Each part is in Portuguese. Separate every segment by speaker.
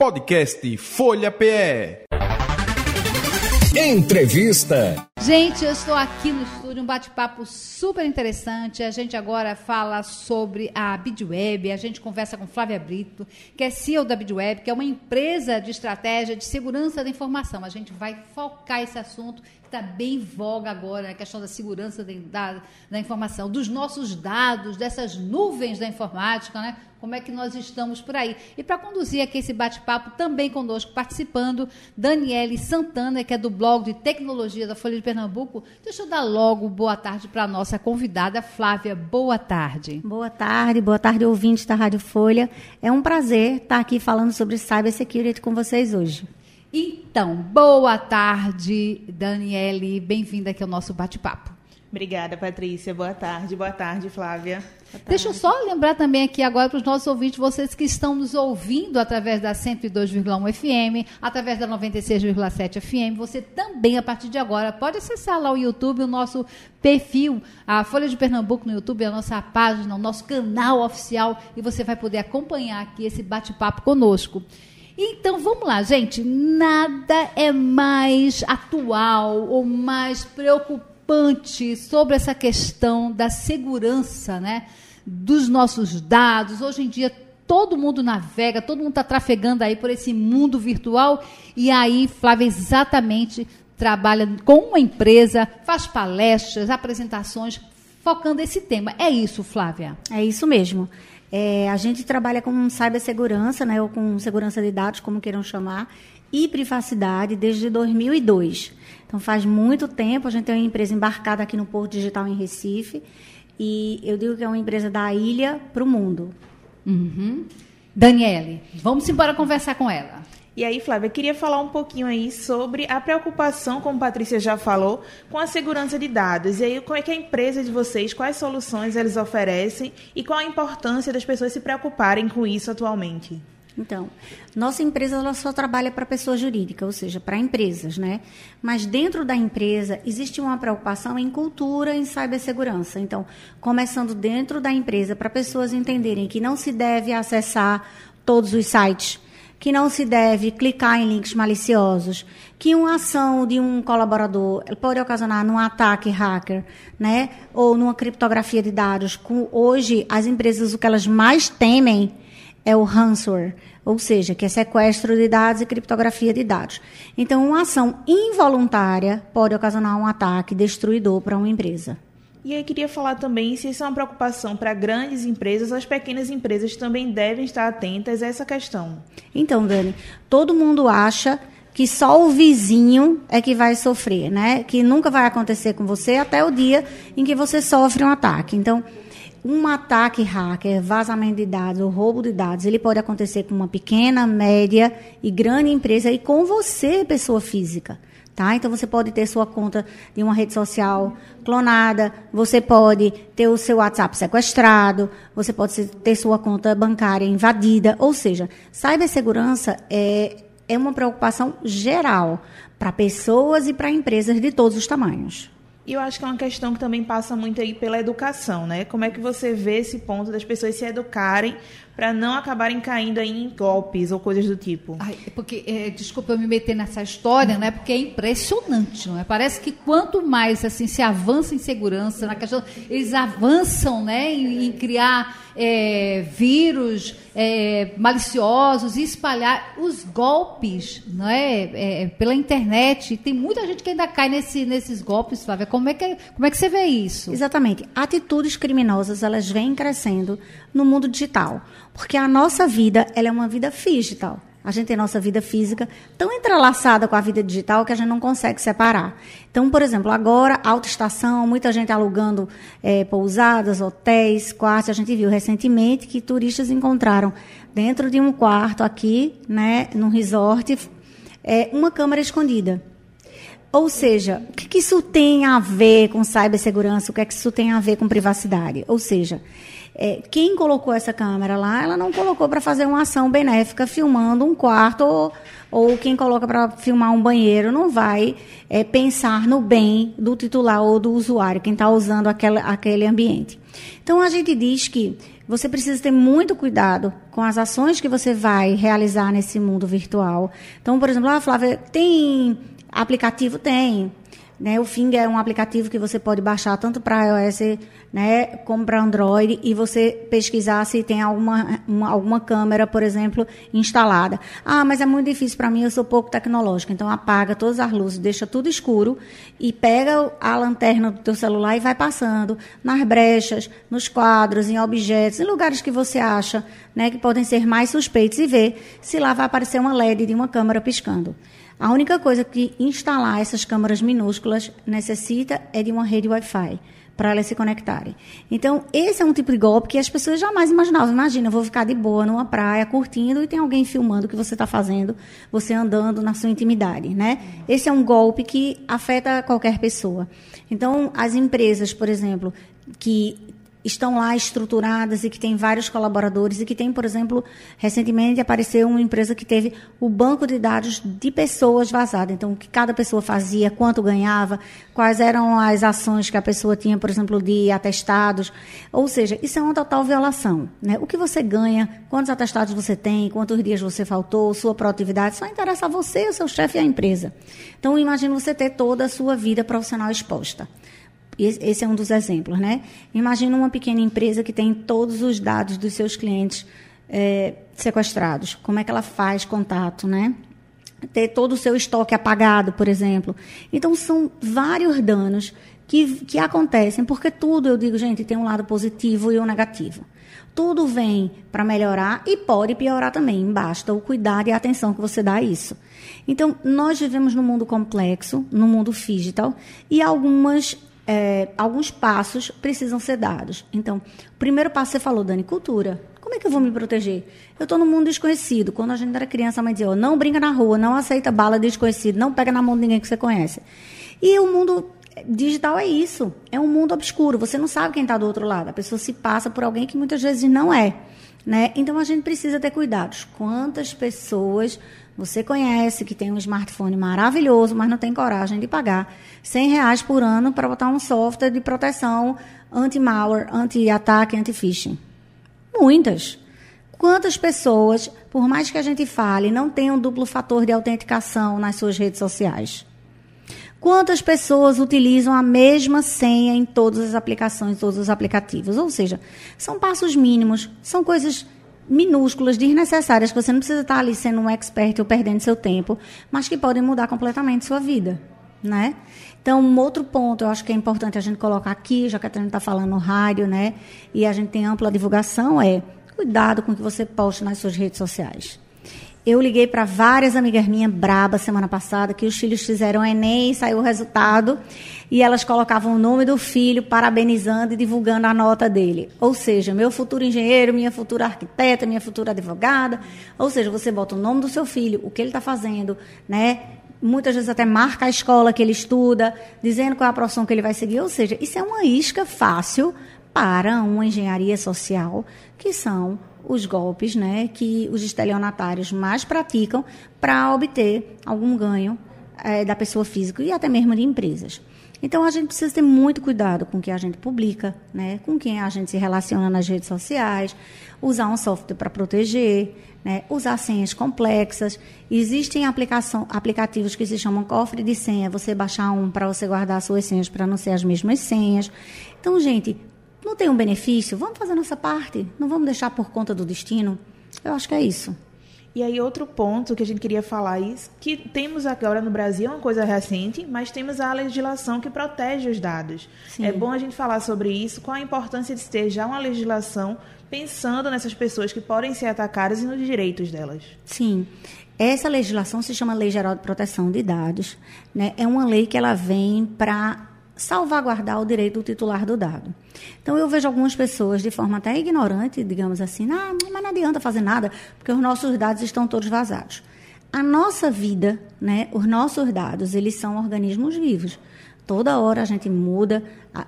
Speaker 1: Podcast Folha PE.
Speaker 2: Entrevista.
Speaker 3: Gente, eu estou aqui no estúdio, um bate-papo super interessante. A gente agora fala sobre a Bidweb, a gente conversa com Flávia Brito, que é CEO da Bidweb, que é uma empresa de estratégia de segurança da informação. A gente vai focar esse assunto está bem em voga agora, a questão da segurança da, da, informação, dos nossos dados, dessas nuvens da informática, né? Como é que nós estamos por aí? E para conduzir aqui esse bate-papo, também conosco, participando, Daniele Santana, que é do blog de tecnologia da Folha de Pernambuco. Deixa eu dar logo boa tarde para a nossa convidada, Flávia. Boa tarde.
Speaker 4: Boa tarde, boa tarde, ouvintes da Rádio Folha. É um prazer estar aqui falando sobre cybersecurity com vocês hoje.
Speaker 3: Então, boa tarde, Daniele. Bem-vinda aqui ao nosso bate-papo.
Speaker 5: Obrigada, Patrícia. Boa tarde. Boa tarde, Flávia. Boa tarde.
Speaker 3: Deixa eu só lembrar também aqui agora para os nossos ouvintes, vocês que estão nos ouvindo através da 102,1 FM, através da 96,7 FM, você também, a partir de agora, pode acessar lá o YouTube, o nosso perfil, a Folha de Pernambuco no YouTube, a nossa página, o nosso canal oficial, e você vai poder acompanhar aqui esse bate-papo conosco. Então vamos lá, gente. Nada é mais atual ou mais preocupante sobre essa questão da segurança, né? Dos nossos dados. Hoje em dia todo mundo navega, todo mundo está trafegando aí por esse mundo virtual. E aí, Flávia, exatamente trabalha com uma empresa, faz palestras, apresentações, focando esse tema. É isso, Flávia?
Speaker 4: É isso mesmo. É, a gente trabalha com cibersegurança, né, ou com segurança de dados, como queiram chamar, e privacidade desde 2002. Então, faz muito tempo. A gente tem uma empresa embarcada aqui no Porto Digital em Recife. E eu digo que é uma empresa da ilha para o mundo.
Speaker 3: Uhum. Daniele, vamos embora conversar com ela.
Speaker 5: E aí, Flávia, queria falar um pouquinho aí sobre a preocupação, como a Patrícia já falou, com a segurança de dados. E aí, como é que a empresa de vocês, quais soluções eles oferecem e qual a importância das pessoas se preocuparem com isso atualmente?
Speaker 4: Então, nossa empresa ela só trabalha para pessoa jurídica, ou seja, para empresas, né? Mas dentro da empresa existe uma preocupação em cultura, em cibersegurança. Então, começando dentro da empresa para pessoas entenderem que não se deve acessar todos os sites que não se deve clicar em links maliciosos, que uma ação de um colaborador pode ocasionar num ataque hacker, né, ou numa criptografia de dados. Hoje, as empresas o que elas mais temem é o ransomware, ou seja, que é sequestro de dados e criptografia de dados. Então, uma ação involuntária pode ocasionar um ataque destruidor para uma empresa.
Speaker 5: E eu queria falar também se isso é uma preocupação para grandes empresas, as pequenas empresas também devem estar atentas a essa questão.
Speaker 4: Então, Dani, todo mundo acha que só o vizinho é que vai sofrer, né? Que nunca vai acontecer com você até o dia em que você sofre um ataque. Então, um ataque hacker, vazamento de dados ou roubo de dados, ele pode acontecer com uma pequena, média e grande empresa e com você, pessoa física. Tá? Então você pode ter sua conta de uma rede social clonada, você pode ter o seu WhatsApp sequestrado, você pode ter sua conta bancária invadida, ou seja, cibersegurança é, é uma preocupação geral para pessoas e para empresas de todos os tamanhos.
Speaker 5: E eu acho que é uma questão que também passa muito aí pela educação, né? Como é que você vê esse ponto das pessoas se educarem para não acabarem caindo aí em golpes ou coisas do tipo.
Speaker 3: Ai, é porque, é, desculpa eu me meter nessa história, né? Porque é impressionante, não é? Parece que quanto mais assim se avança em segurança, na questão, eles avançam, né, em, em criar é, vírus é, maliciosos e espalhar os golpes, não é, é, pela internet. Tem muita gente que ainda cai nesse, nesses golpes, Flávia. Como é que como é que você vê isso?
Speaker 4: Exatamente. Atitudes criminosas elas vêm crescendo no mundo digital. Porque a nossa vida, ela é uma vida digital. A gente tem nossa vida física tão entrelaçada com a vida digital que a gente não consegue separar. Então, por exemplo, agora, autoestação, muita gente alugando é, pousadas, hotéis, quartos. A gente viu recentemente que turistas encontraram dentro de um quarto aqui, né, num resort, é, uma câmera escondida. Ou seja, o que, isso tem a ver com cibersegurança? O que é que isso tem a ver com privacidade? Ou seja, é, quem colocou essa câmera lá, ela não colocou para fazer uma ação benéfica filmando um quarto ou, ou quem coloca para filmar um banheiro não vai é, pensar no bem do titular ou do usuário, quem está usando aquela, aquele ambiente. Então a gente diz que você precisa ter muito cuidado com as ações que você vai realizar nesse mundo virtual. Então, por exemplo, ah, Flávia, tem aplicativo? Tem. Né, o Fing é um aplicativo que você pode baixar tanto para iOS né, como para Android e você pesquisar se tem alguma, uma, alguma câmera, por exemplo, instalada. Ah, mas é muito difícil para mim, eu sou pouco tecnológica. Então apaga todas as luzes, deixa tudo escuro e pega a lanterna do teu celular e vai passando nas brechas, nos quadros, em objetos, em lugares que você acha né, que podem ser mais suspeitos e ver se lá vai aparecer uma LED de uma câmera piscando. A única coisa que instalar essas câmaras minúsculas necessita é de uma rede Wi-Fi para elas se conectarem. Então, esse é um tipo de golpe que as pessoas jamais imaginavam. Imagina, eu vou ficar de boa numa praia, curtindo, e tem alguém filmando o que você está fazendo, você andando na sua intimidade, né? Esse é um golpe que afeta qualquer pessoa. Então, as empresas, por exemplo, que estão lá estruturadas e que tem vários colaboradores e que tem, por exemplo, recentemente apareceu uma empresa que teve o banco de dados de pessoas vazado. Então, o que cada pessoa fazia, quanto ganhava, quais eram as ações que a pessoa tinha, por exemplo, de atestados. Ou seja, isso é uma total violação. Né? O que você ganha, quantos atestados você tem, quantos dias você faltou, sua produtividade, só interessa a você, o seu chefe e a empresa. Então, imagine você ter toda a sua vida profissional exposta. Esse é um dos exemplos, né? Imagina uma pequena empresa que tem todos os dados dos seus clientes é, sequestrados. Como é que ela faz contato, né? Ter todo o seu estoque apagado, por exemplo. Então, são vários danos que, que acontecem, porque tudo, eu digo, gente, tem um lado positivo e um negativo. Tudo vem para melhorar e pode piorar também. Basta o cuidado e a atenção que você dá a isso. Então, nós vivemos num mundo complexo, no mundo digital, e algumas é, alguns passos precisam ser dados. Então, o primeiro passo você falou, Dani, cultura. Como é que eu vou me proteger? Eu estou num mundo desconhecido. Quando a gente era criança, a mãe dizia, oh, não brinca na rua, não aceita bala desconhecido, não pega na mão de ninguém que você conhece. E o mundo digital é isso. É um mundo obscuro. Você não sabe quem está do outro lado. A pessoa se passa por alguém que muitas vezes não é. Né? Então, a gente precisa ter cuidados. Quantas pessoas você conhece que tem um smartphone maravilhoso, mas não tem coragem de pagar 100 reais por ano para botar um software de proteção anti-malware, anti-ataque, anti-phishing. Muitas. Quantas pessoas, por mais que a gente fale, não tem um duplo fator de autenticação nas suas redes sociais? Quantas pessoas utilizam a mesma senha em todas as aplicações, todos os aplicativos? Ou seja, são passos mínimos, são coisas minúsculas, desnecessárias, que você não precisa estar ali sendo um expert ou perdendo seu tempo, mas que podem mudar completamente sua vida, né? Então, um outro ponto, eu acho que é importante a gente colocar aqui, já que a gente está falando no rádio, né? E a gente tem ampla divulgação, é cuidado com o que você posta nas suas redes sociais. Eu liguei para várias amigas minhas brabas semana passada que os filhos fizeram Enem, saiu o resultado e elas colocavam o nome do filho, parabenizando e divulgando a nota dele. Ou seja, meu futuro engenheiro, minha futura arquiteta, minha futura advogada. Ou seja, você bota o nome do seu filho, o que ele está fazendo, né? Muitas vezes até marca a escola que ele estuda, dizendo qual é a profissão que ele vai seguir. Ou seja, isso é uma isca fácil para uma engenharia social, que são os golpes né, que os estelionatários mais praticam para obter algum ganho é, da pessoa física e até mesmo de empresas. Então a gente precisa ter muito cuidado com o que a gente publica, né, com quem a gente se relaciona nas redes sociais, usar um software para proteger, né, usar senhas complexas. Existem aplicação, aplicativos que se chamam cofre de senha, você baixar um para você guardar suas senhas para não ser as mesmas senhas. Então, gente, não tem um benefício? Vamos fazer nossa parte. Não vamos deixar por conta do destino. Eu acho que é isso.
Speaker 5: E aí outro ponto que a gente queria falar isso, que temos agora no Brasil é uma coisa recente, mas temos a legislação que protege os dados. Sim. É bom a gente falar sobre isso, qual a importância de ter já uma legislação pensando nessas pessoas que podem ser atacadas e nos direitos delas.
Speaker 4: Sim. Essa legislação se chama Lei Geral de Proteção de Dados. Né? É uma lei que ela vem para salvaguardar o direito do titular do dado. Então, eu vejo algumas pessoas, de forma até ignorante, digamos assim, ah, mas não adianta fazer nada, porque os nossos dados estão todos vazados. A nossa vida, né, os nossos dados, eles são organismos vivos. Toda hora a gente muda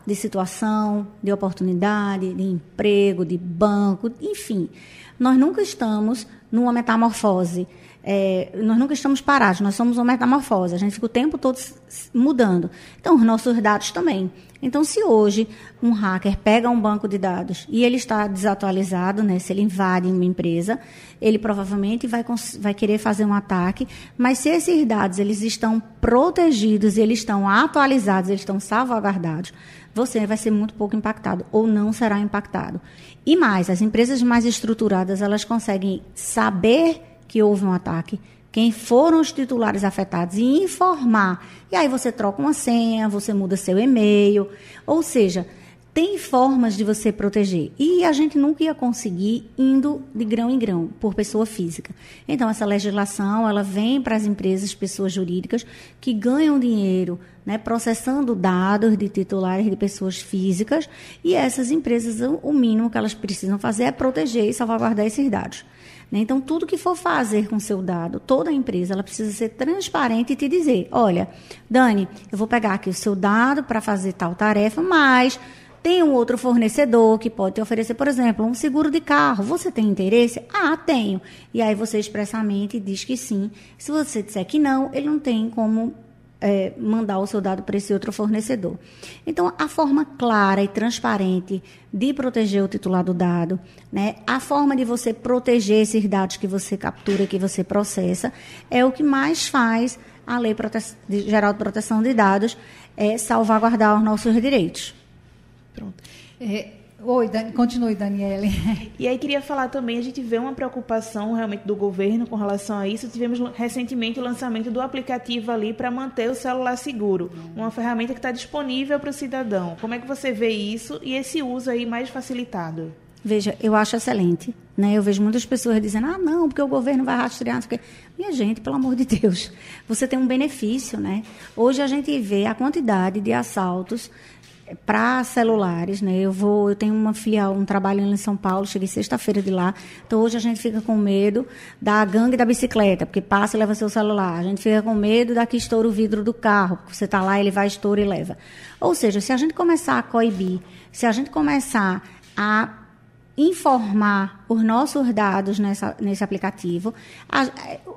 Speaker 4: de situação, de oportunidade, de emprego, de banco, enfim. Nós nunca estamos numa metamorfose. É, nós nunca estamos parados, nós somos uma metamorfose, a gente fica o tempo todo mudando. Então, os nossos dados também. Então, se hoje um hacker pega um banco de dados e ele está desatualizado, né, se ele invade uma empresa, ele provavelmente vai, vai querer fazer um ataque, mas se esses dados eles estão protegidos, eles estão atualizados, eles estão salvaguardados, você vai ser muito pouco impactado ou não será impactado. E mais, as empresas mais estruturadas, elas conseguem saber que houve um ataque, quem foram os titulares afetados e informar. E aí você troca uma senha, você muda seu e-mail, ou seja, tem formas de você proteger. E a gente nunca ia conseguir indo de grão em grão, por pessoa física. Então, essa legislação, ela vem para as empresas, pessoas jurídicas, que ganham dinheiro né, processando dados de titulares de pessoas físicas, e essas empresas, o mínimo que elas precisam fazer é proteger e salvaguardar esses dados. Né? Então, tudo que for fazer com seu dado, toda empresa, ela precisa ser transparente e te dizer: olha, Dani, eu vou pegar aqui o seu dado para fazer tal tarefa, mas tem um outro fornecedor que pode te oferecer, por exemplo, um seguro de carro. Você tem interesse? Ah, tenho. E aí você expressamente diz que sim. Se você disser que não, ele não tem como é, mandar o seu dado para esse outro fornecedor. Então, a forma clara e transparente de proteger o titular do dado, né, a forma de você proteger esses dados que você captura, que você processa, é o que mais faz a Lei Geral de Proteção de Dados é salvaguardar os nossos direitos.
Speaker 3: Pronto. É, Oi, Dani, continue, Daniele.
Speaker 5: E aí queria falar também, a gente vê uma preocupação realmente do governo com relação a isso. Tivemos recentemente o lançamento do aplicativo ali para manter o celular seguro, uma ferramenta que está disponível para o cidadão. Como é que você vê isso e esse uso aí mais facilitado?
Speaker 4: Veja, eu acho excelente. Né? Eu vejo muitas pessoas dizendo, ah, não, porque o governo vai rastrear. Quê. Minha gente, pelo amor de Deus, você tem um benefício. Né? Hoje a gente vê a quantidade de assaltos para celulares, né? Eu vou, eu tenho uma filial, um trabalho em São Paulo, cheguei sexta-feira de lá. Então hoje a gente fica com medo da gangue da bicicleta, porque passa e leva seu celular. A gente fica com medo da que estoura o vidro do carro, porque você está lá, ele vai estoura e leva. Ou seja, se a gente começar a coibir, se a gente começar a informar os nossos dados nessa, nesse aplicativo, a,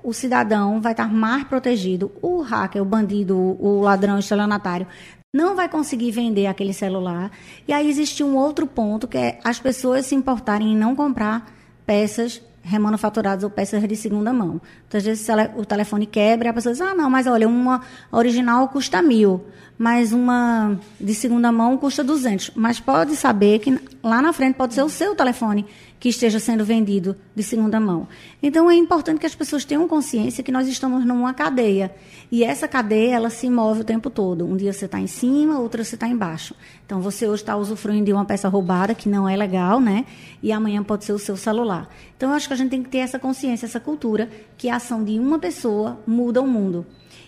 Speaker 4: o cidadão vai estar mais protegido, o hacker, o bandido, o ladrão, o estelionatário não vai conseguir vender aquele celular. E aí existe um outro ponto que é as pessoas se importarem em não comprar peças remanufaturadas ou peças de segunda mão. Então, às vezes o telefone quebra e a pessoa diz, ah, não, mas olha, uma original custa mil, mas uma de segunda mão custa 200. Mas pode saber que lá na frente pode ser o seu telefone que esteja sendo vendido de segunda mão. Então é importante que as pessoas tenham consciência que nós estamos numa cadeia e essa cadeia ela se move o tempo todo. Um dia você está em cima, outro você está embaixo. Então você hoje está usufruindo de uma peça roubada que não é legal, né? E amanhã pode ser o seu celular. Então eu acho que a gente tem que ter essa consciência, essa cultura que a ação de uma pessoa muda o mundo.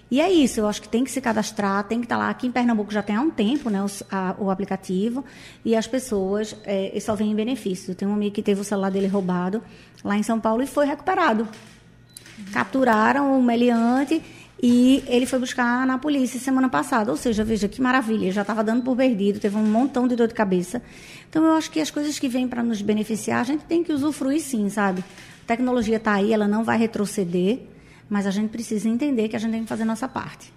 Speaker 4: E é isso, eu acho que tem que se cadastrar, tem que estar lá. Aqui em Pernambuco já tem há um tempo né, o, a, o aplicativo e as pessoas é, só vêm em benefício. Tenho um amigo que teve o celular dele roubado lá em São Paulo e foi recuperado. Capturaram o meliante e ele foi buscar na polícia semana passada. Ou seja, veja que maravilha, já estava dando por perdido, teve um montão de dor de cabeça. Então eu acho que as coisas que vêm para nos beneficiar, a gente tem que usufruir sim, sabe? A tecnologia está aí, ela não vai retroceder mas a gente precisa entender que a gente tem que fazer nossa parte.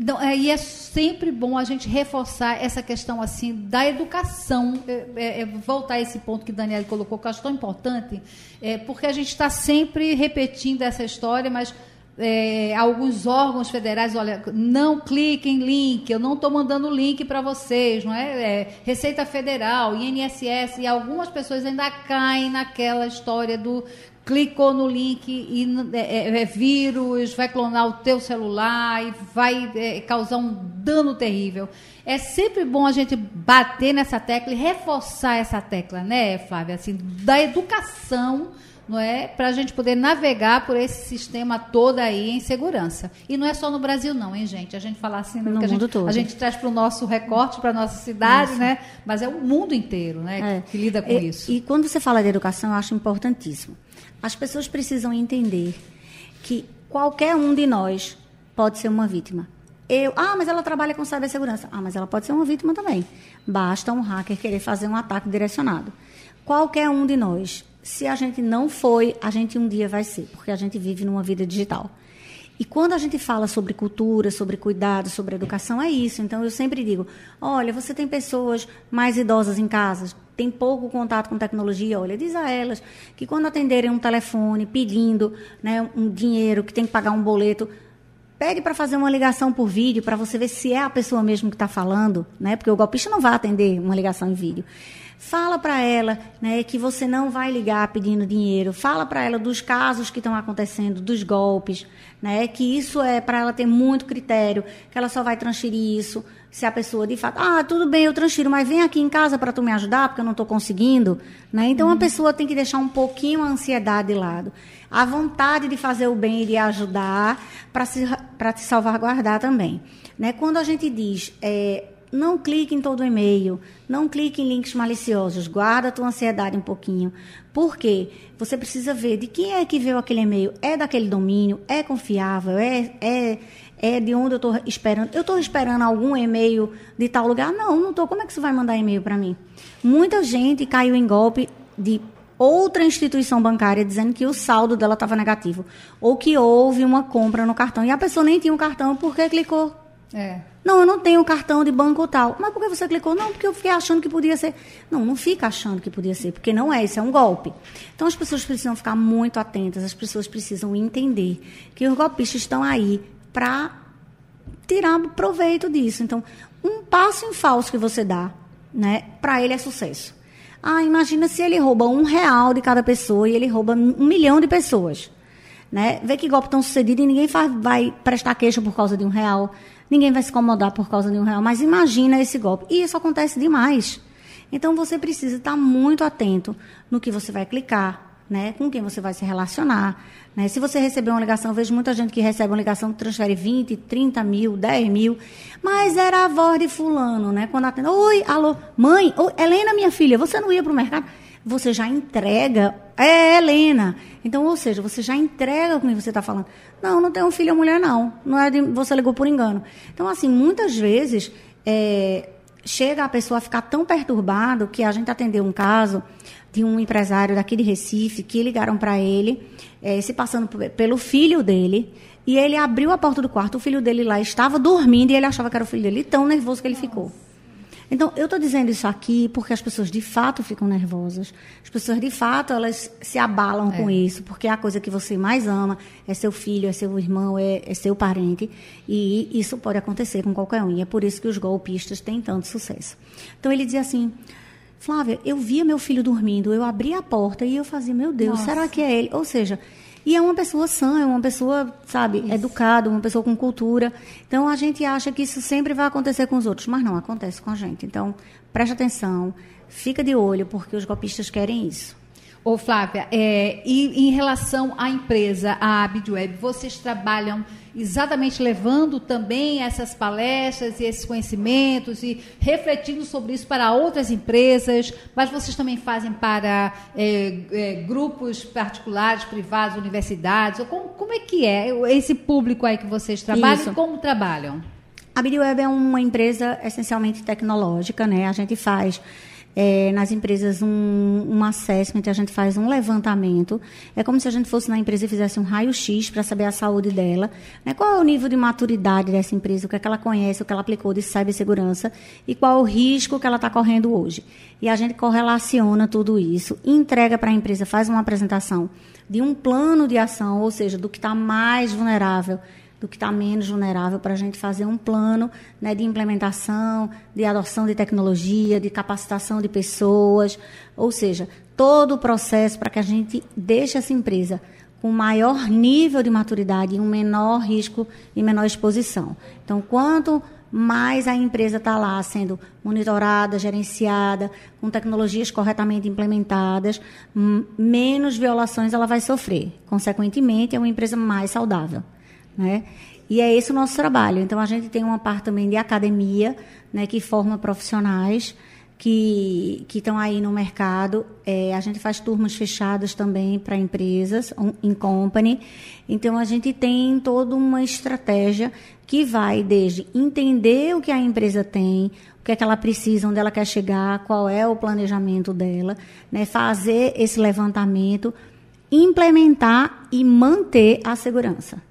Speaker 3: Então, é, e é sempre bom a gente reforçar essa questão assim da educação, é, é, é voltar a esse ponto que Daniel colocou, que eu acho tão importante, é, porque a gente está sempre repetindo essa história, mas é, alguns órgãos federais, olha, não clique em link, eu não estou mandando link para vocês, não é? é? Receita Federal, INSS, e algumas pessoas ainda caem naquela história do clicou no link e é, é, é, vírus, vai clonar o teu celular e vai é, causar um dano terrível. É sempre bom a gente bater nessa tecla e reforçar essa tecla, né, Flávia? Assim, da educação, não é? Para a gente poder navegar por esse sistema todo aí em segurança. E não é só no Brasil, não, hein, gente? A gente falar assim,
Speaker 4: no
Speaker 3: que a
Speaker 4: gente,
Speaker 3: todo. a gente traz para o nosso recorte, para a nossa cidade, né? Mas é o mundo inteiro, né, é. que lida com
Speaker 4: e,
Speaker 3: isso.
Speaker 4: E quando você fala de educação, eu acho importantíssimo. As pessoas precisam entender que qualquer um de nós pode ser uma vítima. Eu, ah, mas ela trabalha com cibersegurança. Ah, mas ela pode ser uma vítima também. Basta um hacker querer fazer um ataque direcionado. Qualquer um de nós, se a gente não foi, a gente um dia vai ser, porque a gente vive numa vida digital. E quando a gente fala sobre cultura, sobre cuidado, sobre educação, é isso. Então eu sempre digo: olha, você tem pessoas mais idosas em casa, tem pouco contato com tecnologia, olha, diz a elas que quando atenderem um telefone pedindo né, um dinheiro, que tem que pagar um boleto, pede para fazer uma ligação por vídeo para você ver se é a pessoa mesmo que está falando, né? Porque o golpista não vai atender uma ligação em vídeo. Fala para ela né, que você não vai ligar pedindo dinheiro. Fala para ela dos casos que estão acontecendo, dos golpes, né, que isso é para ela ter muito critério, que ela só vai transferir isso se a pessoa de fato, ah, tudo bem, eu transfiro, mas vem aqui em casa para tu me ajudar, porque eu não estou conseguindo. Né? Então, uhum. a pessoa tem que deixar um pouquinho a ansiedade de lado. A vontade de fazer o bem e de ajudar para se, te salvaguardar também. Né? Quando a gente diz, é, não clique em todo e-mail, não clique em links maliciosos, guarda a tua ansiedade um pouquinho. Por quê? Você precisa ver de quem é que veio aquele e-mail, é daquele domínio, é confiável, é, é, é de onde eu estou esperando. Eu estou esperando algum e-mail de tal lugar? Não, não estou. Como é que você vai mandar e-mail para mim? Muita gente caiu em golpe de outra instituição bancária dizendo que o saldo dela estava negativo. Ou que houve uma compra no cartão. E a pessoa nem tinha o um cartão porque clicou. É. Não, eu não tenho cartão de banco tal. Mas por que você clicou? Não, porque eu fiquei achando que podia ser. Não, não fica achando que podia ser, porque não é, isso é um golpe. Então as pessoas precisam ficar muito atentas, as pessoas precisam entender que os golpistas estão aí para tirar proveito disso. Então, um passo em falso que você dá, né, para ele é sucesso. Ah, imagina se ele rouba um real de cada pessoa e ele rouba um milhão de pessoas. Né? Vê que golpe tão sucedido e ninguém faz, vai prestar queixa por causa de um real ninguém vai se incomodar por causa de um real. Mas imagina esse golpe. E isso acontece demais. Então você precisa estar muito atento no que você vai clicar, né? com quem você vai se relacionar. Né? Se você receber uma ligação, vejo muita gente que recebe uma ligação que transfere 20, 30 mil, 10 mil, mas era a voz de fulano, né? Quando atende, oi, alô, mãe, oi, Helena, minha filha, você não ia para o mercado? Você já entrega, é Helena. Então, ou seja, você já entrega com quem você está falando. Não, não tem um filho ou mulher, não. Não é de, você ligou por engano. Então, assim, muitas vezes é, chega a pessoa a ficar tão perturbado que a gente atendeu um caso de um empresário daqui de Recife que ligaram para ele, é, se passando pelo filho dele, e ele abriu a porta do quarto, o filho dele lá estava dormindo e ele achava que era o filho dele, tão nervoso que ele ficou. Então, eu estou dizendo isso aqui porque as pessoas de fato ficam nervosas. As pessoas de fato elas se abalam é. com isso, porque a coisa que você mais ama é seu filho, é seu irmão, é, é seu parente. E isso pode acontecer com qualquer um. E é por isso que os golpistas têm tanto sucesso. Então, ele dizia assim. Flávia, eu via meu filho dormindo, eu abria a porta e eu fazia, meu Deus, Nossa. será que é ele? Ou seja, e é uma pessoa sã, é uma pessoa, sabe, isso. educada, uma pessoa com cultura. Então a gente acha que isso sempre vai acontecer com os outros, mas não acontece com a gente. Então, preste atenção, fica de olho, porque os golpistas querem isso.
Speaker 3: Ô, Flávia, é, e em relação à empresa, a Bidweb, vocês trabalham exatamente levando também essas palestras e esses conhecimentos e refletindo sobre isso para outras empresas, mas vocês também fazem para é, é, grupos particulares, privados, universidades? Como, como é que é esse público aí que vocês trabalham isso. e como trabalham?
Speaker 4: A Bidweb é uma empresa essencialmente tecnológica, né? A gente faz é, nas empresas um, um assessment, a gente faz um levantamento. É como se a gente fosse na empresa e fizesse um raio-x para saber a saúde dela. Né? Qual é o nível de maturidade dessa empresa, o que, é que ela conhece, o que ela aplicou de cibersegurança e qual é o risco que ela está correndo hoje. E a gente correlaciona tudo isso, entrega para a empresa, faz uma apresentação de um plano de ação, ou seja, do que está mais vulnerável do que está menos vulnerável para a gente fazer um plano né, de implementação, de adoção de tecnologia, de capacitação de pessoas, ou seja, todo o processo para que a gente deixe essa empresa com maior nível de maturidade e um menor risco e menor exposição. Então, quanto mais a empresa está lá sendo monitorada, gerenciada, com tecnologias corretamente implementadas, menos violações ela vai sofrer. Consequentemente, é uma empresa mais saudável né? E é esse o nosso trabalho. Então, a gente tem uma parte também de academia, né, que forma profissionais que estão aí no mercado. É, a gente faz turmas fechadas também para empresas, um, em company. Então, a gente tem toda uma estratégia que vai desde entender o que a empresa tem, o que é que ela precisa, onde ela quer chegar, qual é o planejamento dela, né, fazer esse levantamento, implementar e manter a segurança.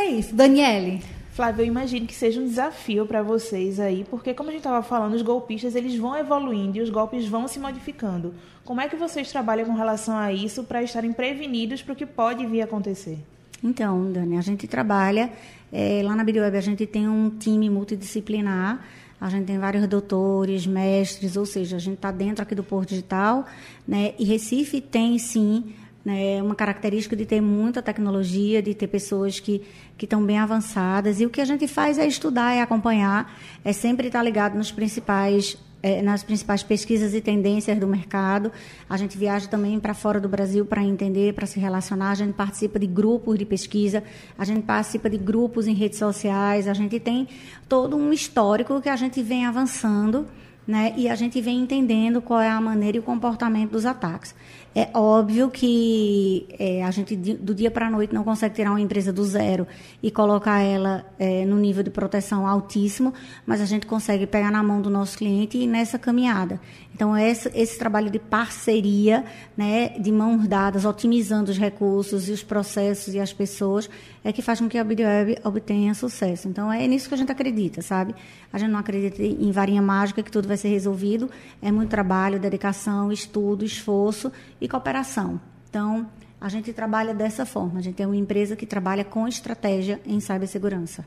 Speaker 3: É isso. Daniele,
Speaker 5: Flávio, eu imagino que seja um desafio para vocês aí, porque como a gente estava falando, os golpistas eles vão evoluindo e os golpes vão se modificando. Como é que vocês trabalham com relação a isso para estarem prevenidos para o que pode vir a acontecer?
Speaker 4: Então, Dani, a gente trabalha, é, lá na BidWeb a gente tem um time multidisciplinar, a gente tem vários doutores, mestres, ou seja, a gente está dentro aqui do Porto Digital, né? E Recife tem sim né, uma característica de ter muita tecnologia, de ter pessoas que que estão bem avançadas. E o que a gente faz é estudar, é acompanhar, é sempre estar ligado nos principais é, nas principais pesquisas e tendências do mercado. A gente viaja também para fora do Brasil para entender, para se relacionar. A gente participa de grupos de pesquisa, a gente participa de grupos em redes sociais. A gente tem todo um histórico que a gente vem avançando né, e a gente vem entendendo qual é a maneira e o comportamento dos ataques. É óbvio que é, a gente, do dia para a noite, não consegue tirar uma empresa do zero e colocar ela é, no nível de proteção altíssimo, mas a gente consegue pegar na mão do nosso cliente e nessa caminhada. Então, esse, esse trabalho de parceria, né, de mãos dadas, otimizando os recursos e os processos e as pessoas, é que faz com que a BidWeb obtenha sucesso. Então, é nisso que a gente acredita, sabe? A gente não acredita em varinha mágica que tudo vai ser resolvido. É muito trabalho, dedicação, estudo, esforço e cooperação. Então, a gente trabalha dessa forma. A gente é uma empresa que trabalha com estratégia em cibersegurança.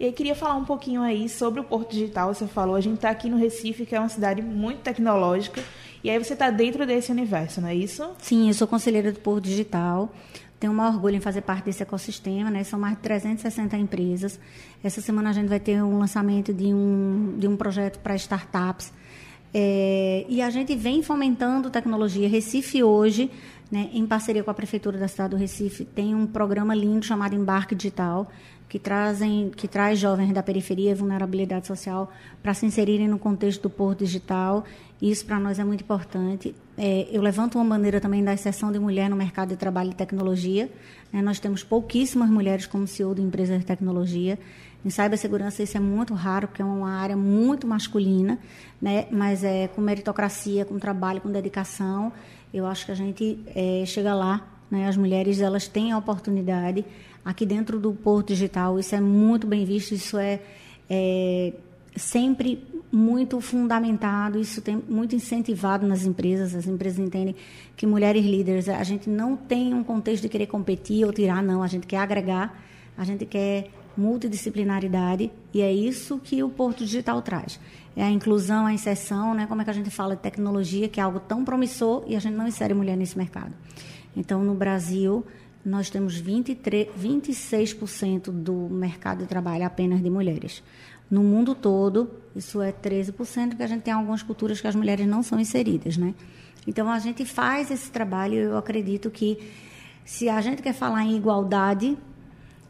Speaker 5: E aí queria falar um pouquinho aí sobre o Porto Digital. Você falou, a gente está aqui no Recife, que é uma cidade muito tecnológica. E aí você está dentro desse universo, não é isso?
Speaker 4: Sim, eu sou conselheira do Porto Digital. Tenho um orgulho em fazer parte desse ecossistema, né? São mais de 360 empresas. Essa semana a gente vai ter um lançamento de um, de um projeto para startups é, e a gente vem fomentando tecnologia. Recife hoje, né, em parceria com a Prefeitura da cidade do Recife, tem um programa lindo chamado Embarque Digital, que, trazem, que traz jovens da periferia e vulnerabilidade social para se inserirem no contexto do Porto Digital. Isso para nós é muito importante. É, eu levanto uma bandeira também da exceção de mulher no mercado de trabalho e tecnologia. Né, nós temos pouquíssimas mulheres como CEO de empresas de tecnologia. Em cibersegurança isso é muito raro, porque é uma área muito masculina, né? mas é com meritocracia, com trabalho, com dedicação, eu acho que a gente é, chega lá. Né? As mulheres elas têm a oportunidade. Aqui dentro do Porto Digital, isso é muito bem visto, isso é, é sempre muito fundamentado, isso tem muito incentivado nas empresas. As empresas entendem que mulheres líderes, a gente não tem um contexto de querer competir ou tirar, não. A gente quer agregar, a gente quer multidisciplinaridade, e é isso que o Porto Digital traz. É a inclusão, a inserção, né? como é que a gente fala de tecnologia, que é algo tão promissor, e a gente não insere mulher nesse mercado. Então, no Brasil, nós temos 23, 26% do mercado de trabalho apenas de mulheres. No mundo todo, isso é 13%, porque a gente tem algumas culturas que as mulheres não são inseridas, né? Então, a gente faz esse trabalho e eu acredito que se a gente quer falar em igualdade,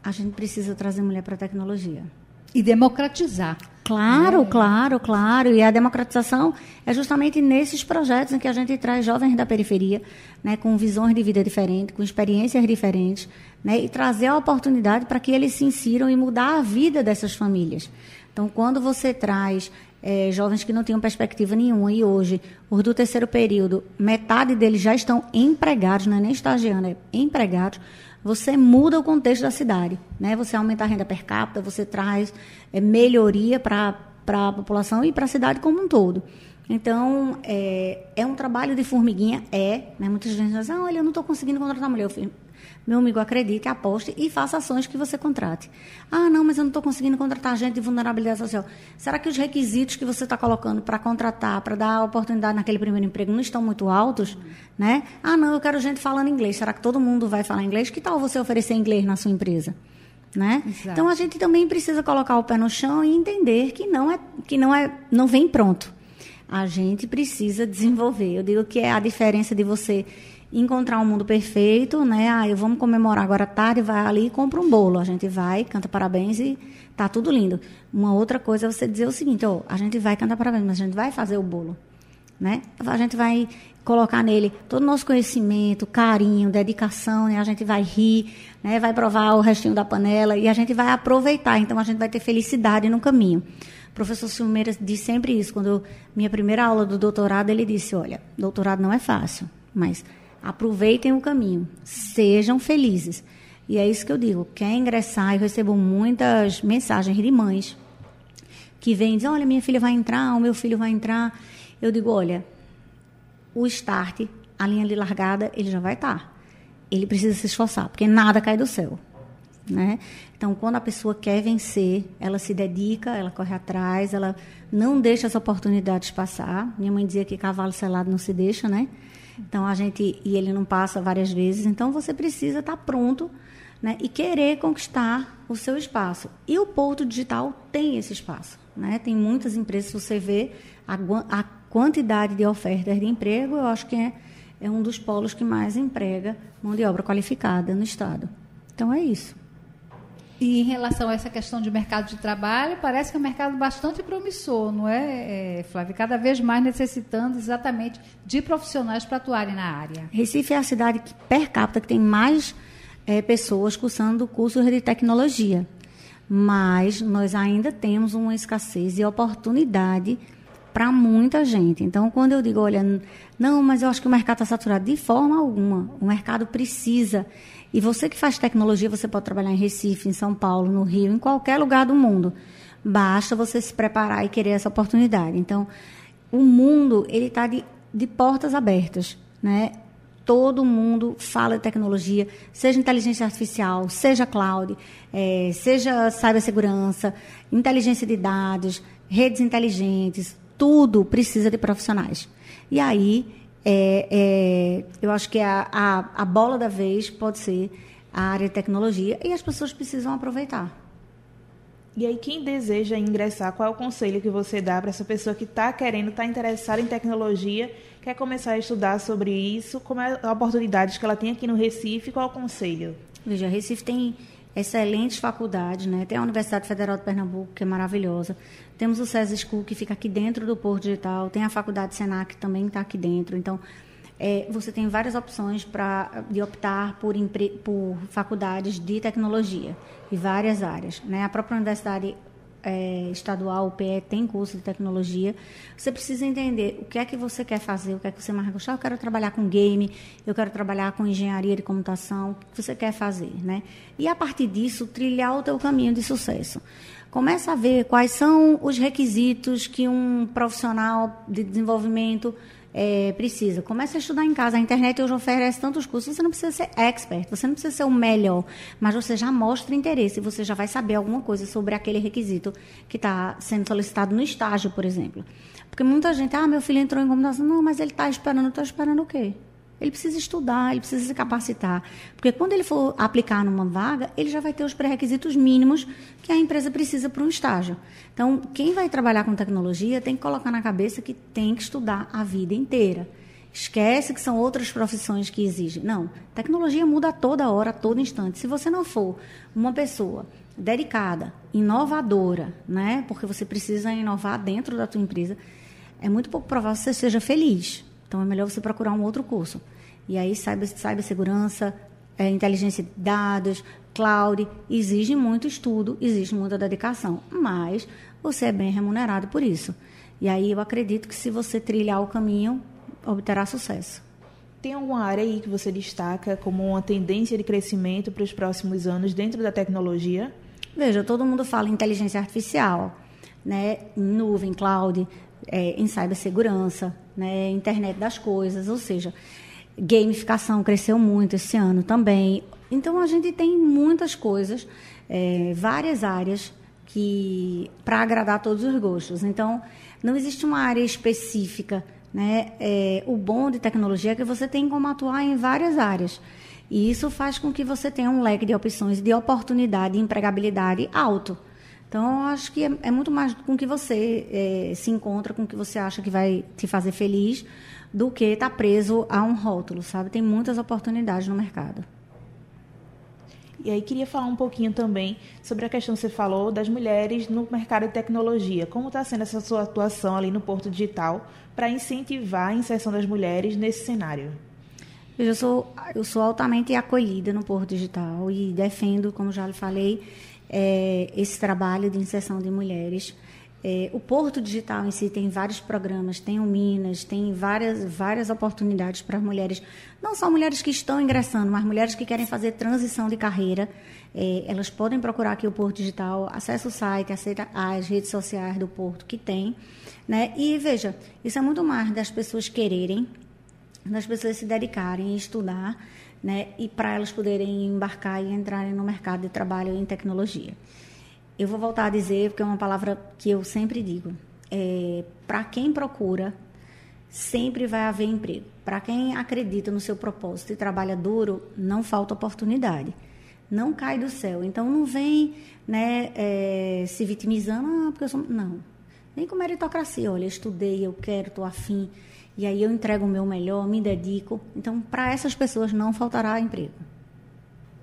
Speaker 4: a gente precisa trazer mulher para a tecnologia.
Speaker 3: E democratizar.
Speaker 4: Claro, é. claro, claro. E a democratização é justamente nesses projetos em que a gente traz jovens da periferia, né, com visões de vida diferentes, com experiências diferentes, né, e trazer a oportunidade para que eles se insiram e mudar a vida dessas famílias. Então, quando você traz é, jovens que não tinham perspectiva nenhuma e hoje, os do terceiro período, metade deles já estão empregados, não é nem estagiando, é empregados você muda o contexto da cidade. Né? Você aumenta a renda per capita, você traz é, melhoria para a população e para a cidade como um todo. Então, é, é um trabalho de formiguinha? É. Né? Muitas vezes dizem, ah, olha, eu não estou conseguindo contratar mulher. Eu meu amigo, acredite, aposte e faça ações que você contrate. Ah, não, mas eu não estou conseguindo contratar gente de vulnerabilidade social. Será que os requisitos que você está colocando para contratar, para dar oportunidade naquele primeiro emprego, não estão muito altos? Uhum. Né? Ah, não, eu quero gente falando inglês. Será que todo mundo vai falar inglês? Que tal você oferecer inglês na sua empresa? Né? Então a gente também precisa colocar o pé no chão e entender que não é que não é não vem pronto. A gente precisa desenvolver. Eu digo que é a diferença de você encontrar um mundo perfeito, né? Ah, eu vamos comemorar agora à tarde, vai ali e compra um bolo. A gente vai, canta parabéns e tá tudo lindo. Uma outra coisa é você dizer o seguinte, ó, a gente vai cantar parabéns, mas a gente vai fazer o bolo, né? A gente vai colocar nele todo o nosso conhecimento, carinho, dedicação, né? A gente vai rir, né? Vai provar o restinho da panela e a gente vai aproveitar. Então a gente vai ter felicidade no caminho. O professor Silmeira diz sempre isso. Quando minha primeira aula do doutorado, ele disse: Olha, doutorado não é fácil, mas aproveitem o caminho, sejam felizes. E é isso que eu digo. Quer ingressar? Eu recebo muitas mensagens de mães que vêm dizer: Olha, minha filha vai entrar, o meu filho vai entrar. Eu digo: Olha, o start, a linha de largada, ele já vai estar. Ele precisa se esforçar, porque nada cai do céu. Né? Então, quando a pessoa quer vencer, ela se dedica, ela corre atrás, ela não deixa as oportunidades passar. Minha mãe dizia que cavalo selado não se deixa, né? Então a gente e ele não passa várias vezes. Então você precisa estar pronto, né? E querer conquistar o seu espaço. E o Porto Digital tem esse espaço, né? Tem muitas empresas. Você vê a, a quantidade de ofertas de emprego. Eu acho que é, é um dos polos que mais emprega mão de obra qualificada no estado. Então é isso.
Speaker 3: E em relação a essa questão de mercado de trabalho, parece que é um mercado bastante promissor, não é, é Flávia? Cada vez mais necessitando exatamente de profissionais para atuarem na área.
Speaker 4: Recife é a cidade que, per capita que tem mais é, pessoas cursando cursos de tecnologia. Mas nós ainda temos uma escassez de oportunidade para muita gente. Então, quando eu digo, olha, não, mas eu acho que o mercado está saturado, de forma alguma. O mercado precisa e você que faz tecnologia, você pode trabalhar em Recife, em São Paulo, no Rio, em qualquer lugar do mundo. Basta você se preparar e querer essa oportunidade. Então, o mundo ele está de, de portas abertas, né? Todo mundo fala de tecnologia, seja inteligência artificial, seja cloud, é, seja cibersegurança, inteligência de dados, redes inteligentes, tudo precisa de profissionais. E aí é, é, eu acho que a, a, a bola da vez pode ser a área de tecnologia e as pessoas precisam aproveitar.
Speaker 5: E aí, quem deseja ingressar, qual é o conselho que você dá para essa pessoa que está querendo, está interessada em tecnologia, quer começar a estudar sobre isso? Como é a oportunidade que ela tem aqui no Recife? Qual é o conselho?
Speaker 4: Veja, Recife tem excelentes faculdades, né? Tem a Universidade Federal de Pernambuco, que é maravilhosa. Temos o SESI School, que fica aqui dentro do Porto Digital. Tem a Faculdade Senac, que também está aqui dentro. Então, é, você tem várias opções para de optar por, por faculdades de tecnologia e várias áreas. Né? A própria Universidade é, estadual, o PE, tem curso de tecnologia. Você precisa entender o que é que você quer fazer, o que é que você mais gostar. Eu quero trabalhar com game, eu quero trabalhar com engenharia de computação, o que você quer fazer, né? E a partir disso, trilhar o teu caminho de sucesso. Começa a ver quais são os requisitos que um profissional de desenvolvimento é, precisa. Comece a estudar em casa. A internet hoje oferece tantos cursos. Você não precisa ser expert, você não precisa ser o melhor, mas você já mostra interesse, você já vai saber alguma coisa sobre aquele requisito que está sendo solicitado no estágio, por exemplo. Porque muita gente, ah, meu filho entrou em computação. Não, mas ele está esperando, está esperando o quê? Ele precisa estudar, ele precisa se capacitar. Porque quando ele for aplicar numa vaga, ele já vai ter os pré-requisitos mínimos que a empresa precisa para um estágio. Então, quem vai trabalhar com tecnologia tem que colocar na cabeça que tem que estudar a vida inteira. Esquece que são outras profissões que exigem. Não, tecnologia muda a toda hora, a todo instante. Se você não for uma pessoa dedicada, inovadora, né? Porque você precisa inovar dentro da tua empresa, é muito pouco provável que você seja feliz. Então é melhor você procurar um outro curso. E aí, cibersegurança, é, inteligência de dados, cloud, exige muito estudo, exige muita dedicação, mas você é bem remunerado por isso. E aí eu acredito que se você trilhar o caminho, obterá sucesso.
Speaker 5: Tem alguma área aí que você destaca como uma tendência de crescimento para os próximos anos dentro da tecnologia?
Speaker 4: Veja, todo mundo fala em inteligência artificial, né, em nuvem, cloud, é, em cibersegurança, né, internet das coisas, ou seja, gamificação cresceu muito esse ano também. Então a gente tem muitas coisas, é, várias áreas que para agradar todos os gostos. Então não existe uma área específica, né? É, o bom de tecnologia é que você tem como atuar em várias áreas. E isso faz com que você tenha um leque de opções de oportunidade e empregabilidade alto. Então, eu acho que é, é muito mais com que você é, se encontra, com o que você acha que vai te fazer feliz, do que estar tá preso a um rótulo, sabe? Tem muitas oportunidades no mercado.
Speaker 5: E aí queria falar um pouquinho também sobre a questão que você falou das mulheres no mercado de tecnologia. Como está sendo essa sua atuação ali no Porto Digital para incentivar a inserção das mulheres nesse cenário?
Speaker 4: Eu sou, eu sou altamente acolhida no Porto Digital e defendo, como já lhe falei, é, esse trabalho de inserção de mulheres. É, o Porto Digital em si tem vários programas, tem o Minas, tem várias, várias oportunidades para mulheres, não só mulheres que estão ingressando, mas mulheres que querem fazer transição de carreira. É, elas podem procurar aqui o Porto Digital, acessa o site, acessa as redes sociais do Porto que tem. Né? E veja, isso é muito mais das pessoas quererem, das pessoas se dedicarem a estudar, né? e para elas poderem embarcar e entrarem no mercado de trabalho em tecnologia eu vou voltar a dizer, porque é uma palavra que eu sempre digo. É, para quem procura, sempre vai haver emprego. Para quem acredita no seu propósito e trabalha duro, não falta oportunidade. Não cai do céu. Então não vem né, é, se vitimizando, ah, porque eu sou. Não. Vem com meritocracia. Olha, eu estudei, eu quero, estou afim. E aí eu entrego o meu melhor, me dedico. Então, para essas pessoas não faltará emprego.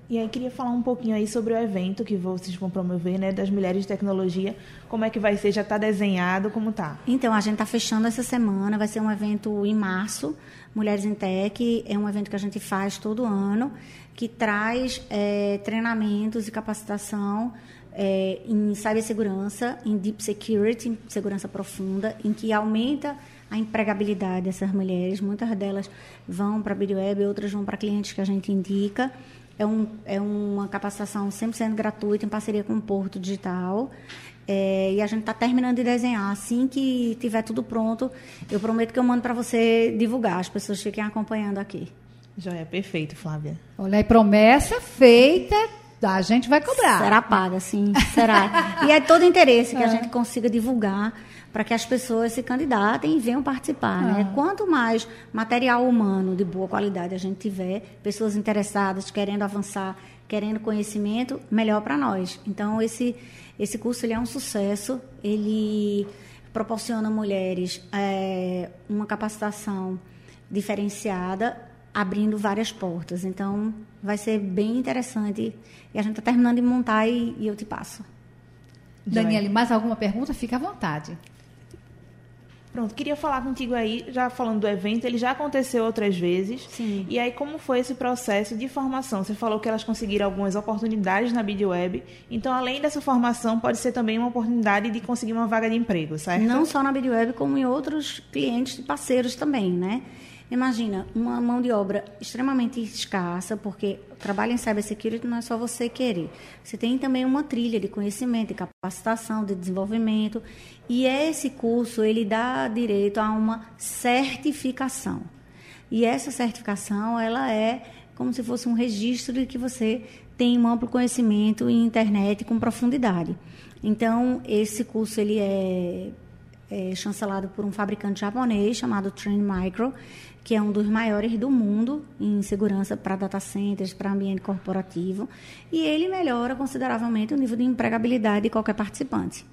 Speaker 5: E aí queria falar um pouquinho aí sobre o evento que vocês vão promover, né, das mulheres de tecnologia. Como é que vai ser? Já está desenhado? Como tá?
Speaker 4: Então, a gente está fechando essa semana. Vai ser um evento em março. Mulheres em Tech é um evento que a gente faz todo ano, que traz é, treinamentos e capacitação é, em cibersegurança, em deep security, segurança profunda, em que aumenta a empregabilidade dessas mulheres. Muitas delas vão para a Web, outras vão para clientes que a gente indica. É, um, é uma capacitação 100% gratuita em parceria com o Porto Digital. É, e a gente está terminando de desenhar. Assim que tiver tudo pronto, eu prometo que eu mando para você divulgar. As pessoas fiquem acompanhando aqui.
Speaker 5: Já é perfeito, Flávia.
Speaker 3: Olha aí, promessa feita. A gente vai cobrar.
Speaker 4: Será paga, sim. Será. e é todo interesse que a é. gente consiga divulgar para que as pessoas se candidatem e venham participar. Né? Ah. Quanto mais material humano de boa qualidade a gente tiver, pessoas interessadas, querendo avançar, querendo conhecimento, melhor para nós. Então, esse, esse curso ele é um sucesso, ele proporciona a mulheres é, uma capacitação diferenciada, abrindo várias portas. Então, vai ser bem interessante. E a gente está terminando de montar e, e eu te passo.
Speaker 3: Daniele, mais alguma pergunta? Fica à vontade.
Speaker 5: Pronto, queria falar contigo aí, já falando do evento, ele já aconteceu outras vezes.
Speaker 4: Sim.
Speaker 5: E aí, como foi esse processo de formação? Você falou que elas conseguiram algumas oportunidades na BidWeb. Então, além dessa formação, pode ser também uma oportunidade de conseguir uma vaga de emprego, certo?
Speaker 4: Não só na BidWeb, como em outros clientes e parceiros também, né? Imagina, uma mão de obra extremamente escassa, porque trabalho em cybersecurity não é só você querer. Você tem também uma trilha de conhecimento, de capacitação, de desenvolvimento. E esse curso, ele dá direito a uma certificação. E essa certificação, ela é como se fosse um registro de que você tem um amplo conhecimento em internet com profundidade. Então, esse curso, ele é, é chancelado por um fabricante japonês chamado Trend Micro, que é um dos maiores do mundo em segurança para data centers, para ambiente corporativo, e ele melhora consideravelmente o nível de empregabilidade de qualquer participante.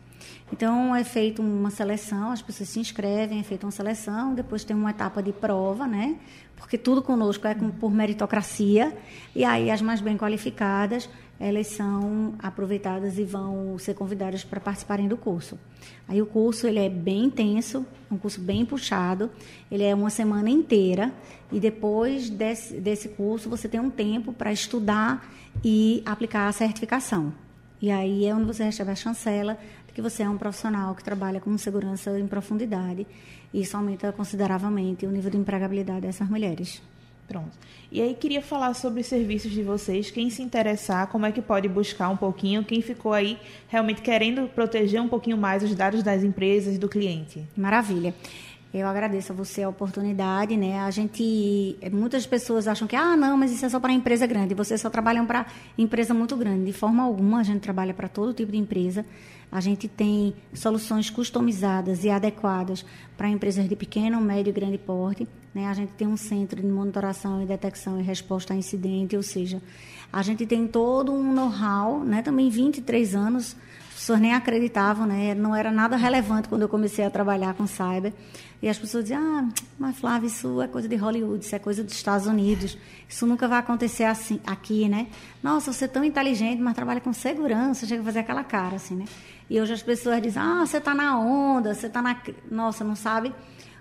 Speaker 4: Então é feita uma seleção, as pessoas se inscrevem, é feita uma seleção, depois tem uma etapa de prova, né? Porque tudo conosco é por meritocracia, e aí as mais bem qualificadas elas são aproveitadas e vão ser convidadas para participarem do curso. Aí o curso ele é bem intenso, um curso bem puxado, ele é uma semana inteira e depois desse, desse curso você tem um tempo para estudar e aplicar a certificação. E aí é onde você recebe a chancela de que você é um profissional que trabalha com segurança em profundidade isso aumenta consideravelmente o nível de empregabilidade dessas mulheres.
Speaker 5: Pronto. E aí queria falar sobre os serviços de vocês. Quem se interessar, como é que pode buscar um pouquinho? Quem ficou aí realmente querendo proteger um pouquinho mais os dados das empresas e do cliente?
Speaker 4: Maravilha. Eu agradeço a você a oportunidade, né? A gente, muitas pessoas acham que, ah, não, mas isso é só para empresa grande. Vocês só trabalham para empresa muito grande. De forma alguma, a gente trabalha para todo tipo de empresa. A gente tem soluções customizadas e adequadas para empresas de pequeno, médio e grande porte. Né? A gente tem um centro de monitoração e detecção e resposta a incidente, ou seja, a gente tem todo um know-how, né? também 23 anos pessoas nem acreditavam, né? Não era nada relevante quando eu comecei a trabalhar com cyber. E as pessoas diziam, ah, mas Flávia, isso é coisa de Hollywood, isso é coisa dos Estados Unidos. Isso nunca vai acontecer assim aqui, né? Nossa, você é tão inteligente, mas trabalha com segurança, chega a fazer aquela cara, assim, né? E hoje as pessoas dizem, ah, você está na onda, você está na... Nossa, não sabe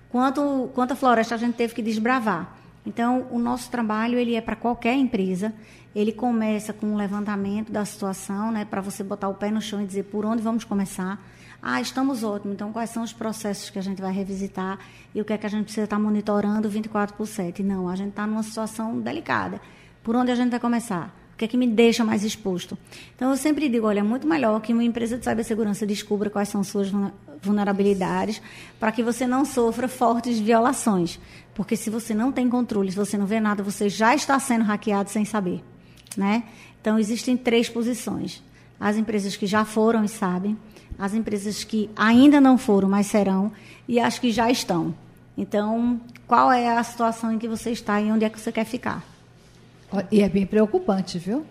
Speaker 4: quanto, quanta floresta a gente teve que desbravar. Então, o nosso trabalho ele é para qualquer empresa. Ele começa com um levantamento da situação, né, para você botar o pé no chão e dizer por onde vamos começar. Ah, estamos ótimos. Então, quais são os processos que a gente vai revisitar e o que é que a gente precisa estar monitorando 24 por 7? Não, a gente está numa situação delicada. Por onde a gente vai começar? O que é que me deixa mais exposto? Então, eu sempre digo, olha, é muito melhor que uma empresa de cibersegurança descubra quais são suas vulnerabilidades para que você não sofra fortes violações. Porque se você não tem controle, se você não vê nada, você já está sendo hackeado sem saber. Né? Então, existem três posições. As empresas que já foram e sabem, as empresas que ainda não foram, mas serão, e as que já estão. Então, qual é a situação em que você está e onde é que você quer ficar?
Speaker 3: E é bem preocupante, viu?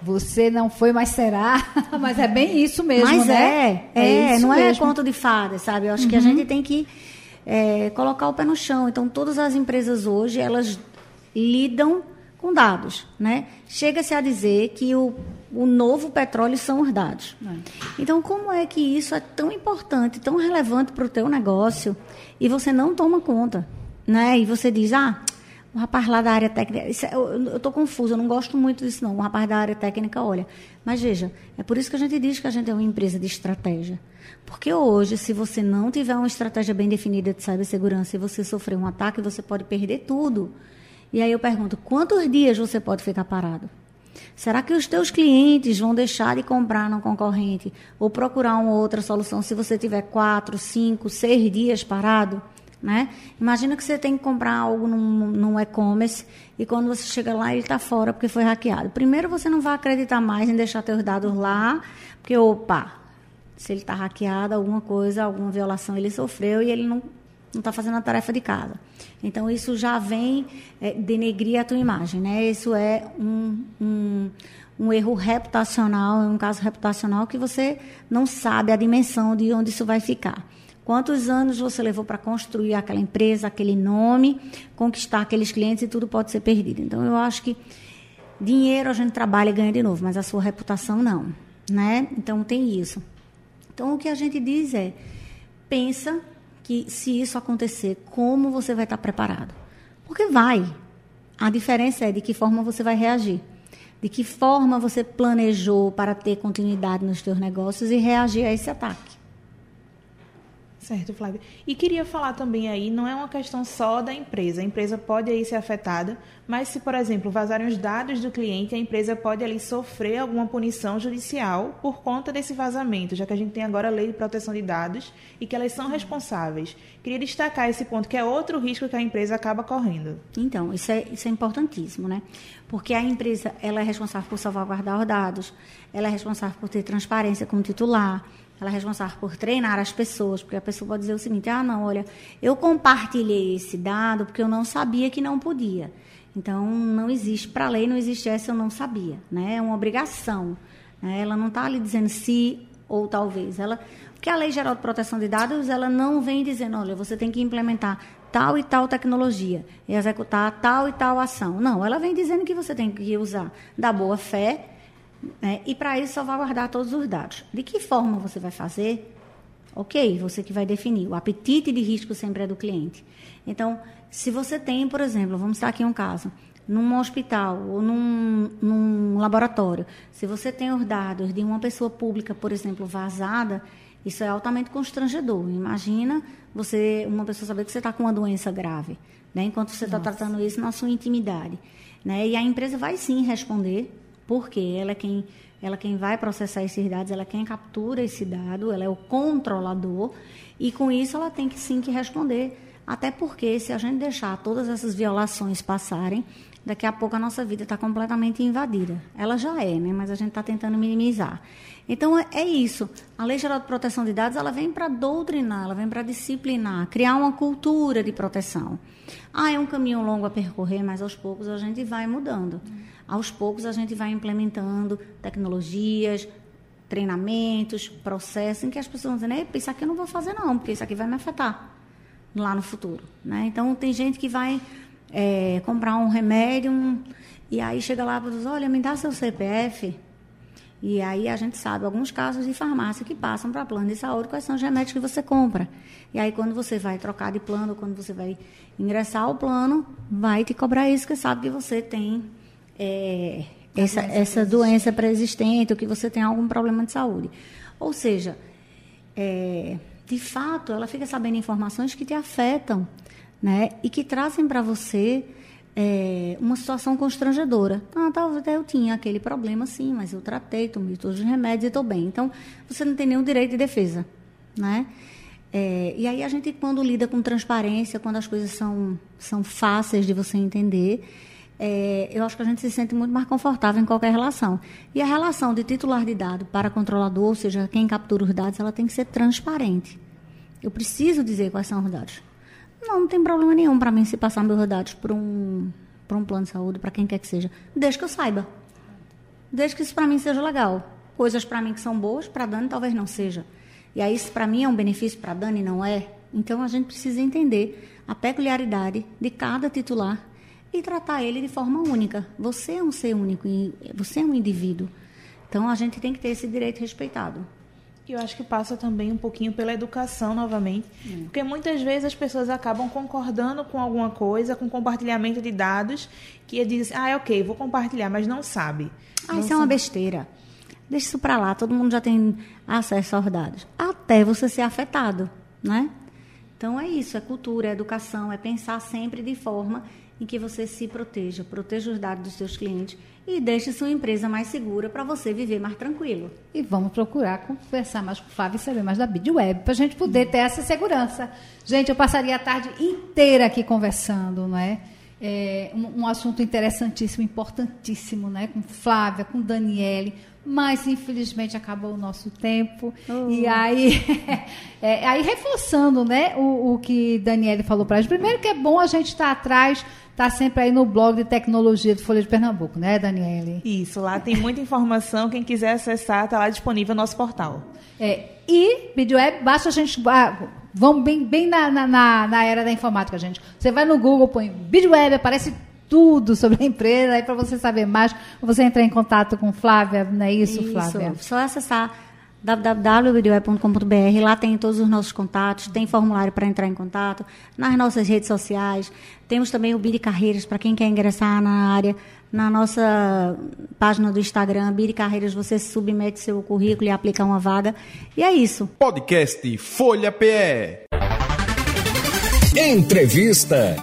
Speaker 3: Você não foi, mas será? mas é bem isso mesmo,
Speaker 4: mas
Speaker 3: né?
Speaker 4: É, é, é não é mesmo. é conto de fada, sabe? Eu acho uhum. que a uhum. gente tem que é, colocar o pé no chão. Então, todas as empresas hoje, elas lidam com dados, né? Chega-se a dizer que o, o novo petróleo são os dados. É. Então, como é que isso é tão importante, tão relevante para o teu negócio e você não toma conta, né? E você diz, ah, o rapaz lá da área técnica, é, eu estou confuso, eu não gosto muito disso não. O rapaz da área técnica, olha, mas veja, é por isso que a gente diz que a gente é uma empresa de estratégia. Porque hoje, se você não tiver uma estratégia bem definida de cibersegurança e você sofrer um ataque, você pode perder tudo. E aí eu pergunto, quantos dias você pode ficar parado? Será que os teus clientes vão deixar de comprar no concorrente ou procurar uma outra solução se você tiver quatro, cinco, seis dias parado? Né? Imagina que você tem que comprar algo num, num e-commerce e quando você chega lá ele está fora porque foi hackeado. Primeiro você não vai acreditar mais em deixar seus dados lá, porque opa, se ele está hackeado, alguma coisa, alguma violação ele sofreu e ele não não está fazendo a tarefa de casa. Então, isso já vem é, denegrir a tua imagem, né? Isso é um, um, um erro reputacional, é um caso reputacional que você não sabe a dimensão de onde isso vai ficar. Quantos anos você levou para construir aquela empresa, aquele nome, conquistar aqueles clientes e tudo pode ser perdido. Então, eu acho que dinheiro a gente trabalha e ganha de novo, mas a sua reputação não, né? Então, tem isso. Então, o que a gente diz é, pensa que se isso acontecer, como você vai estar preparado? Porque vai. A diferença é de que forma você vai reagir. De que forma você planejou para ter continuidade nos seus negócios e reagir a esse ataque.
Speaker 5: Certo, Flávia. E queria falar também aí, não é uma questão só da empresa. A empresa pode aí ser afetada, mas se, por exemplo, vazarem os dados do cliente, a empresa pode ali sofrer alguma punição judicial por conta desse vazamento, já que a gente tem agora a lei de proteção de dados e que elas são responsáveis. Queria destacar esse ponto, que é outro risco que a empresa acaba correndo.
Speaker 4: Então, isso é, isso é importantíssimo, né? Porque a empresa ela é responsável por salvaguardar os dados, ela é responsável por ter transparência com o titular, ela é responsável por treinar as pessoas, porque a pessoa pode dizer o seguinte: ah, não, olha, eu compartilhei esse dado porque eu não sabia que não podia. Então, não existe, para a lei não existe essa eu não sabia, né? É uma obrigação. Né? Ela não está ali dizendo se ou talvez. Ela, porque a Lei Geral de Proteção de Dados, ela não vem dizendo, olha, você tem que implementar tal e tal tecnologia executar tal e tal ação. Não, ela vem dizendo que você tem que usar da boa fé né? E para isso salvaguardar todos os dados. De que forma você vai fazer? Ok, você que vai definir. O apetite de risco sempre é do cliente. Então, se você tem, por exemplo, vamos estar aqui um caso, num hospital ou num, num laboratório, se você tem os dados de uma pessoa pública, por exemplo, vazada, isso é altamente constrangedor. Imagina você, uma pessoa saber que você está com uma doença grave, né? enquanto você está tratando isso na sua intimidade. Né? E a empresa vai sim responder porque ela é quem ela é quem vai processar esses dados, ela é quem captura esse dado, ela é o controlador e com isso ela tem que sim que responder, até porque se a gente deixar todas essas violações passarem, daqui a pouco a nossa vida está completamente invadida. Ela já é, né? Mas a gente está tentando minimizar. Então é, é isso. A Lei Geral de Proteção de Dados ela vem para doutrinar, ela vem para disciplinar, criar uma cultura de proteção. Ah, é um caminho longo a percorrer, mas aos poucos a gente vai mudando. Aos poucos a gente vai implementando tecnologias, treinamentos, processos em que as pessoas vão dizer, isso aqui eu não vou fazer não, porque isso aqui vai me afetar lá no futuro. Né? Então, tem gente que vai é, comprar um remédio um, e aí chega lá e diz, olha, me dá seu CPF. E aí a gente sabe alguns casos de farmácia que passam para plano de saúde quais são os remédios que você compra. E aí quando você vai trocar de plano, quando você vai ingressar ao plano, vai te cobrar isso, que sabe que você tem é, essa, doença essa doença pré-existente ou que você tem algum problema de saúde. Ou seja, é, de fato, ela fica sabendo informações que te afetam, né? E que trazem para você é, uma situação constrangedora. Ah, talvez eu tinha aquele problema, sim, mas eu tratei, tomei todos os remédios e estou bem. Então, você não tem nenhum direito de defesa, né? É, e aí a gente, quando lida com transparência, quando as coisas são, são fáceis de você entender, é, eu acho que a gente se sente muito mais confortável em qualquer relação. E a relação de titular de dado para controlador, ou seja, quem captura os dados, ela tem que ser transparente. Eu preciso dizer quais são os dados. Não, não tem problema nenhum para mim se passar meus dados para um, para um plano de saúde, para quem quer que seja. Desde que eu saiba. Desde que isso para mim seja legal. Coisas para mim que são boas, para Dani talvez não seja. E aí, isso para mim é um benefício, para Dani não é. Então, a gente precisa entender a peculiaridade de cada titular e tratar ele de forma única. Você é um ser único e você é um indivíduo. Então a gente tem que ter esse direito respeitado.
Speaker 5: Eu acho que passa também um pouquinho pela educação novamente, hum. porque muitas vezes as pessoas acabam concordando com alguma coisa, com compartilhamento de dados, que dizem, ah, é ok, vou compartilhar, mas não sabe.
Speaker 4: Ah,
Speaker 5: não
Speaker 4: isso sabe. é uma besteira. Deixa isso para lá, todo mundo já tem acesso aos dados. Até você ser afetado, né? Então é isso, é cultura, é educação, é pensar sempre de forma em que você se proteja, proteja os dados dos seus clientes e deixe sua empresa mais segura para você viver mais tranquilo.
Speaker 3: E vamos procurar conversar mais com o Flávio e saber mais da BidWeb para a gente poder ter essa segurança. Gente, eu passaria a tarde inteira aqui conversando, não é? é um, um, assunto interessantíssimo, importantíssimo, né? Com Flávia, com Daniele, mas infelizmente acabou o nosso tempo. Oh. E aí, é, aí reforçando, né, o, o que Daniele falou para a gente. Primeiro que é bom a gente estar tá atrás Está sempre aí no blog de tecnologia do Folha de Pernambuco, né, Daniele?
Speaker 5: Isso, lá tem muita informação. Quem quiser acessar, está lá disponível no nosso portal.
Speaker 3: É, e vídeo web, basta a gente. Ah, vamos bem, bem na, na, na, era da informática, gente. Você vai no Google, põe vídeo web, aparece tudo sobre a empresa, aí para você saber mais, você entrar em contato com Flávia, não é isso, isso Flávia?
Speaker 4: Só acessar www.videoweb.com.br. Lá tem todos os nossos contatos, tem formulário para entrar em contato, nas nossas redes sociais. Temos também o Biri Carreiras para quem quer ingressar na área. Na nossa página do Instagram, Biri Carreiras, você submete seu currículo e aplica uma vaga. E é isso.
Speaker 1: Podcast Folha PE.
Speaker 2: Entrevista.